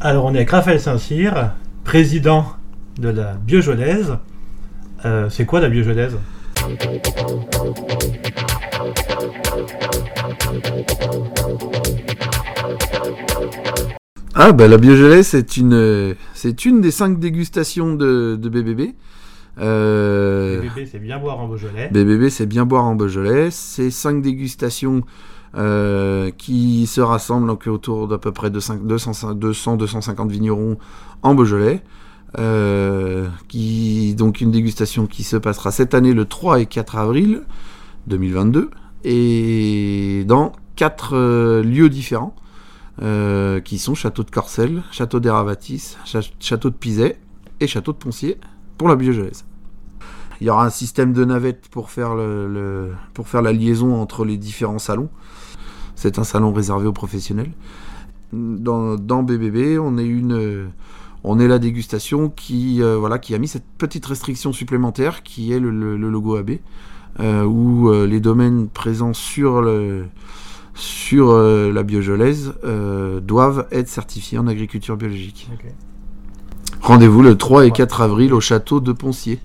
Alors on est avec Raphaël Saint-Cyr, président de la Biojolaise. Euh, c'est quoi la Biojolaise Ah bah la Biojolaise c'est une c'est une des cinq dégustations de, de BBB. Euh, BBB c'est bien boire en Beaujolais. BBB c'est bien boire en Beaujolais. C'est cinq dégustations euh, qui se rassemblent donc autour d'à peu près de 200-250 vignerons en Beaujolais. Euh, qui, donc une dégustation qui se passera cette année le 3 et 4 avril 2022 et dans quatre euh, lieux différents qui sont Château de Corcelles, Château d'Eravatis, Château de Pizet et Château de Poncier pour la Biogelaise. Il y aura un système de navettes pour faire, la liaison entre les différents salons. C'est un salon réservé aux professionnels. Dans, BBB, on est la dégustation qui, euh, qui a mis cette petite restriction supplémentaire qui est le, logo AB, euh, où euh, les domaines présents sur la biojolaise doivent être certifiés en agriculture biologique. Rendez-vous le 3 et 4 avril au château de Poncier.